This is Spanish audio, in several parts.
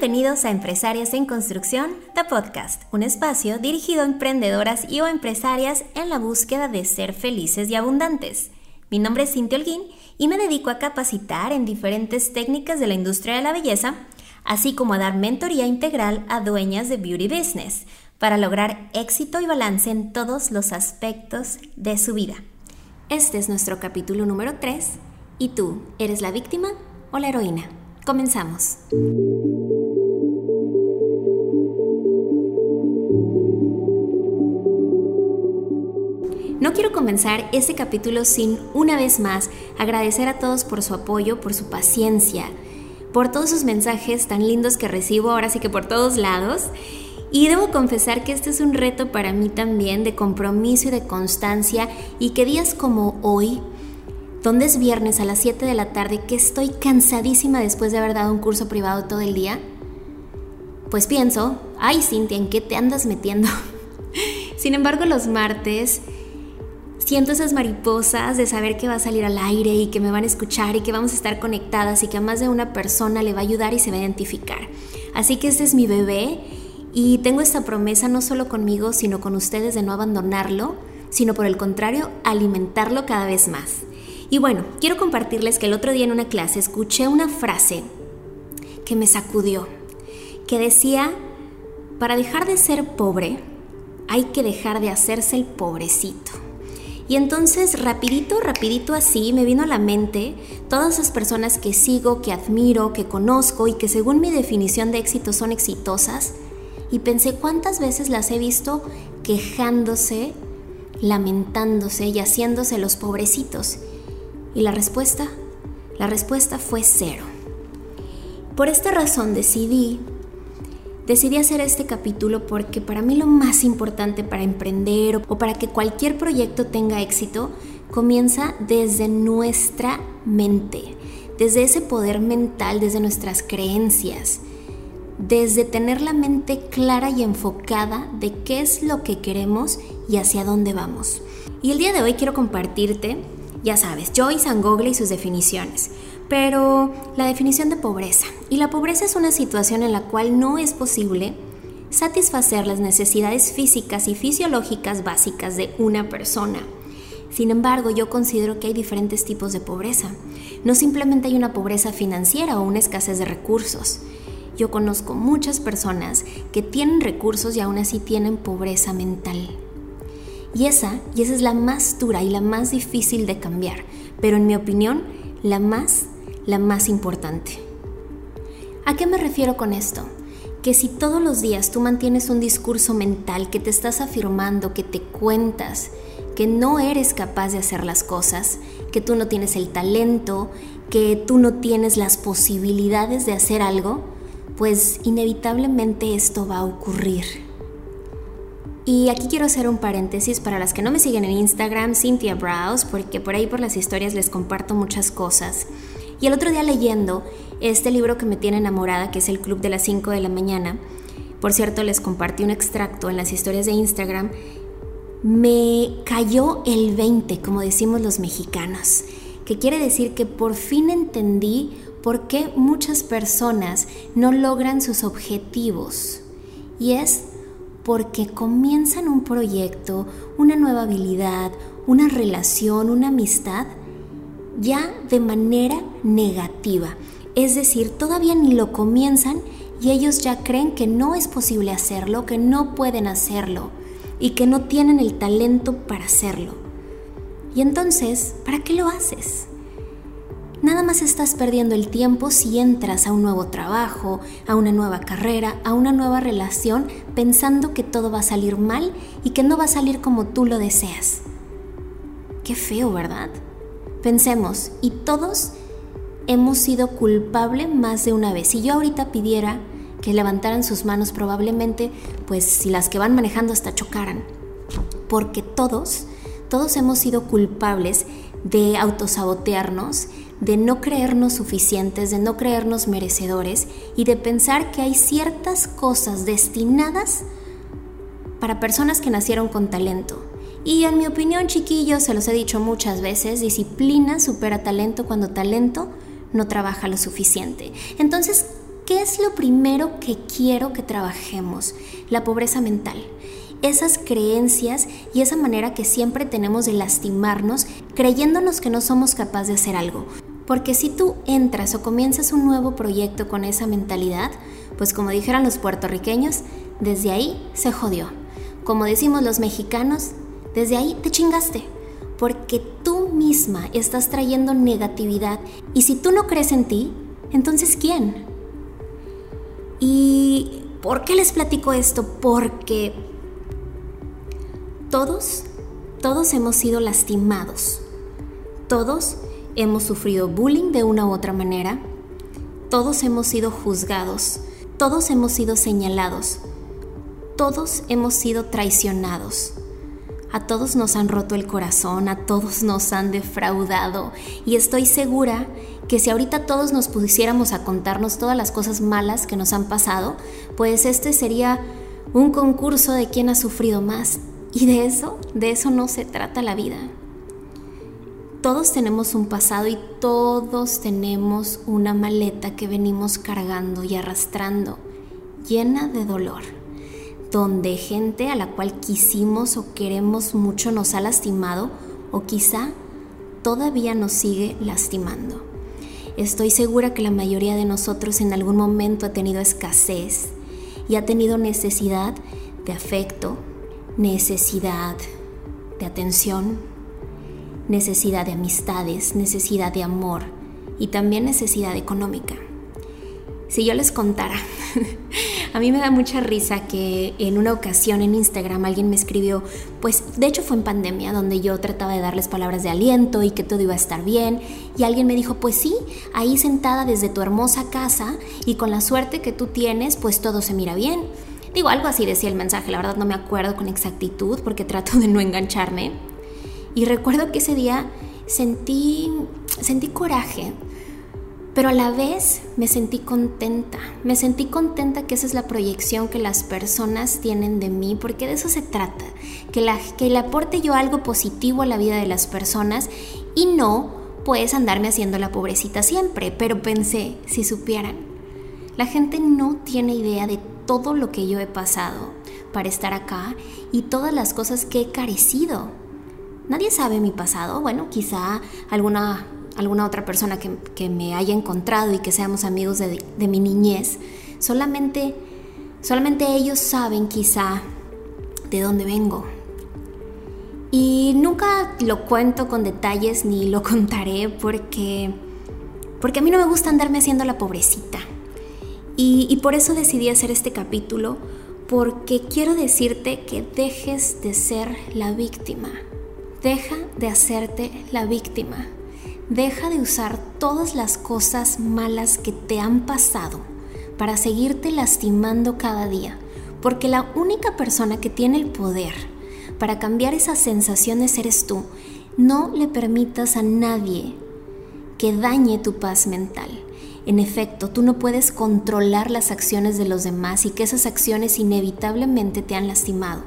Bienvenidos a Empresarias en Construcción, The Podcast, un espacio dirigido a emprendedoras y o empresarias en la búsqueda de ser felices y abundantes. Mi nombre es Cintia Holguín y me dedico a capacitar en diferentes técnicas de la industria de la belleza, así como a dar mentoría integral a dueñas de beauty business para lograr éxito y balance en todos los aspectos de su vida. Este es nuestro capítulo número 3 y tú, ¿eres la víctima o la heroína? Comenzamos. No quiero comenzar este capítulo sin una vez más agradecer a todos por su apoyo, por su paciencia, por todos sus mensajes tan lindos que recibo ahora sí que por todos lados. Y debo confesar que este es un reto para mí también de compromiso y de constancia y que días como hoy, donde es viernes a las 7 de la tarde, que estoy cansadísima después de haber dado un curso privado todo el día, pues pienso, ay Cintia, ¿en qué te andas metiendo? Sin embargo, los martes siento esas mariposas de saber que va a salir al aire y que me van a escuchar y que vamos a estar conectadas y que a más de una persona le va a ayudar y se va a identificar. Así que este es mi bebé y tengo esta promesa no solo conmigo, sino con ustedes de no abandonarlo, sino por el contrario, alimentarlo cada vez más. Y bueno, quiero compartirles que el otro día en una clase escuché una frase que me sacudió, que decía, para dejar de ser pobre, hay que dejar de hacerse el pobrecito. Y entonces, rapidito, rapidito así, me vino a la mente todas esas personas que sigo, que admiro, que conozco y que según mi definición de éxito son exitosas. Y pensé cuántas veces las he visto quejándose, lamentándose y haciéndose los pobrecitos. Y la respuesta, la respuesta fue cero. Por esta razón decidí Decidí hacer este capítulo porque para mí lo más importante para emprender o para que cualquier proyecto tenga éxito comienza desde nuestra mente, desde ese poder mental, desde nuestras creencias, desde tener la mente clara y enfocada de qué es lo que queremos y hacia dónde vamos. Y el día de hoy quiero compartirte, ya sabes, Joyce and Google y sus definiciones pero la definición de pobreza. Y la pobreza es una situación en la cual no es posible satisfacer las necesidades físicas y fisiológicas básicas de una persona. Sin embargo, yo considero que hay diferentes tipos de pobreza. No simplemente hay una pobreza financiera o una escasez de recursos. Yo conozco muchas personas que tienen recursos y aún así tienen pobreza mental. Y esa, y esa es la más dura y la más difícil de cambiar, pero en mi opinión, la más la más importante. ¿A qué me refiero con esto? Que si todos los días tú mantienes un discurso mental que te estás afirmando, que te cuentas, que no eres capaz de hacer las cosas, que tú no tienes el talento, que tú no tienes las posibilidades de hacer algo, pues inevitablemente esto va a ocurrir. Y aquí quiero hacer un paréntesis para las que no me siguen en Instagram, Cynthia Browse, porque por ahí por las historias les comparto muchas cosas. Y el otro día leyendo este libro que me tiene enamorada, que es El Club de las 5 de la mañana, por cierto les compartí un extracto en las historias de Instagram, me cayó el 20, como decimos los mexicanos, que quiere decir que por fin entendí por qué muchas personas no logran sus objetivos. Y es porque comienzan un proyecto, una nueva habilidad, una relación, una amistad, ya de manera negativa. Es decir, todavía ni lo comienzan y ellos ya creen que no es posible hacerlo, que no pueden hacerlo y que no tienen el talento para hacerlo. Y entonces, ¿para qué lo haces? Nada más estás perdiendo el tiempo si entras a un nuevo trabajo, a una nueva carrera, a una nueva relación, pensando que todo va a salir mal y que no va a salir como tú lo deseas. Qué feo, ¿verdad? Pensemos, y todos hemos sido culpables más de una vez. Si yo ahorita pidiera que levantaran sus manos, probablemente, pues si las que van manejando hasta chocaran. Porque todos, todos hemos sido culpables de autosabotearnos, de no creernos suficientes, de no creernos merecedores y de pensar que hay ciertas cosas destinadas para personas que nacieron con talento y en mi opinión, chiquillos, se los he dicho muchas veces, disciplina supera talento cuando talento no trabaja lo suficiente. Entonces, ¿qué es lo primero que quiero que trabajemos? La pobreza mental. Esas creencias y esa manera que siempre tenemos de lastimarnos creyéndonos que no somos capaces de hacer algo. Porque si tú entras o comienzas un nuevo proyecto con esa mentalidad, pues como dijeran los puertorriqueños, desde ahí se jodió. Como decimos los mexicanos, desde ahí te chingaste. Porque tú misma estás trayendo negatividad. Y si tú no crees en ti, entonces ¿quién? ¿Y por qué les platico esto? Porque todos, todos hemos sido lastimados. Todos hemos sufrido bullying de una u otra manera, todos hemos sido juzgados, todos hemos sido señalados, todos hemos sido traicionados. A todos nos han roto el corazón, a todos nos han defraudado y estoy segura que si ahorita todos nos pusiéramos a contarnos todas las cosas malas que nos han pasado, pues este sería un concurso de quién ha sufrido más. Y de eso, de eso no se trata la vida. Todos tenemos un pasado y todos tenemos una maleta que venimos cargando y arrastrando, llena de dolor, donde gente a la cual quisimos o queremos mucho nos ha lastimado o quizá todavía nos sigue lastimando. Estoy segura que la mayoría de nosotros en algún momento ha tenido escasez y ha tenido necesidad de afecto, necesidad de atención, necesidad de amistades, necesidad de amor y también necesidad económica. Si yo les contara, a mí me da mucha risa que en una ocasión en Instagram alguien me escribió, pues de hecho fue en pandemia donde yo trataba de darles palabras de aliento y que todo iba a estar bien y alguien me dijo, pues sí, ahí sentada desde tu hermosa casa y con la suerte que tú tienes, pues todo se mira bien. Digo, algo así decía el mensaje, la verdad no me acuerdo con exactitud porque trato de no engancharme. Y recuerdo que ese día sentí, sentí coraje, pero a la vez me sentí contenta. Me sentí contenta que esa es la proyección que las personas tienen de mí, porque de eso se trata, que, la, que le aporte yo algo positivo a la vida de las personas y no puedes andarme haciendo la pobrecita siempre. Pero pensé, si supieran, la gente no tiene idea de todo lo que yo he pasado para estar acá y todas las cosas que he carecido Nadie sabe mi pasado, bueno, quizá alguna, alguna otra persona que, me haya encontrado y que seamos amigos de, de mi niñez, solamente, solamente ellos saben quizá de dónde vengo. Y nunca lo cuento con detalles ni lo contaré porque, porque a mí no me gusta andarme haciendo la pobrecita. Y, y por eso decidí hacer este capítulo, porque quiero decirte que dejes de ser la víctima. Deja de hacerte la víctima. Deja de usar todas las cosas malas que te han pasado para seguirte lastimando cada día, porque la única persona que tiene el poder para cambiar esas sensaciones eres tú. No le permitas a nadie que dañe tu paz mental. En efecto, tú no puedes controlar las acciones de los demás y que esas acciones inevitablemente te han lastimado.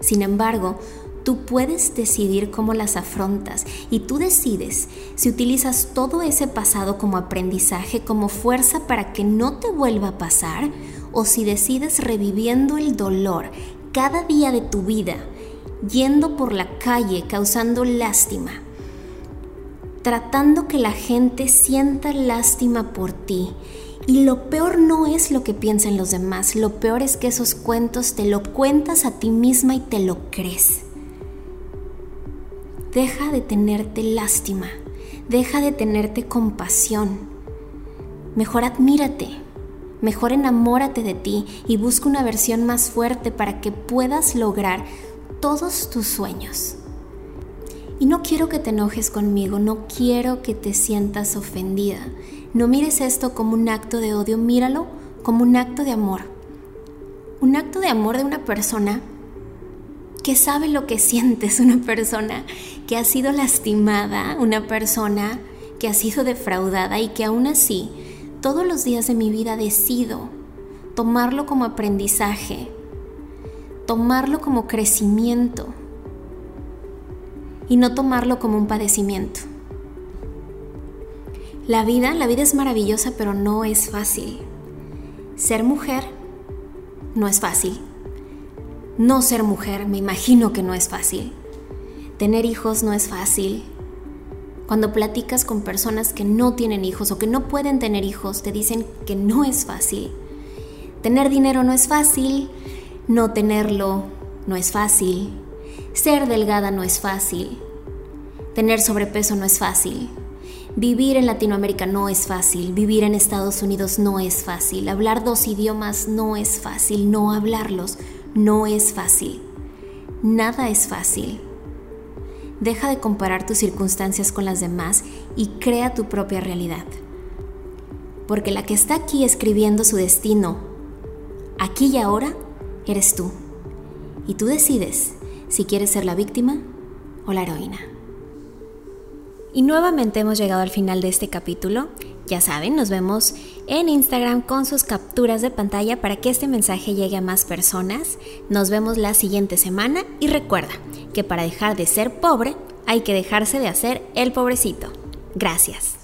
Sin embargo, Tú puedes decidir cómo las afrontas y tú decides si utilizas todo ese pasado como aprendizaje, como fuerza para que no te vuelva a pasar o si decides reviviendo el dolor cada día de tu vida, yendo por la calle causando lástima, tratando que la gente sienta lástima por ti. Y lo peor no es lo que piensan los demás, lo peor es que esos cuentos te lo cuentas a ti misma y te lo crees. Deja de tenerte lástima, deja de tenerte compasión. Mejor admírate, mejor enamórate de ti y busca una versión más fuerte para que puedas lograr todos tus sueños. Y no quiero que te enojes conmigo, no quiero que te sientas ofendida. No mires esto como un acto de odio, míralo como un acto de amor. Un acto de amor de una persona que sabe lo que sientes, una persona que ha sido lastimada, una persona que ha sido defraudada y que aún así todos los días de mi vida decido tomarlo como aprendizaje, tomarlo como crecimiento y no tomarlo como un padecimiento. La vida, la vida es maravillosa, pero no es fácil. ser mujer no es fácil. No ser mujer, me imagino que no es fácil. Tener hijos no es fácil. Cuando platicas con personas que no tienen hijos o que no pueden tener hijos, te dicen que no es fácil. Tener dinero no es fácil, no tenerlo no es fácil, ser delgada no es fácil, tener sobrepeso no es fácil, vivir en Latinoamérica no es fácil, vivir en Estados Unidos no es fácil, hablar dos idiomas no es fácil, no hablarlos no es fácil, nada es fácil. Deja de comparar tus circunstancias con las demás y crea tu propia realidad. Porque la que está aquí escribiendo su destino, aquí y ahora, eres tú. Y tú decides si quieres ser la víctima o la heroína. Y nuevamente hemos llegado al final de este capítulo. Ya saben, nos vemos en Instagram con sus capturas de pantalla para que este mensaje llegue a más personas. Nos vemos la siguiente semana y recuerda que para dejar de ser pobre hay que dejarse de hacer el pobrecito. Gracias.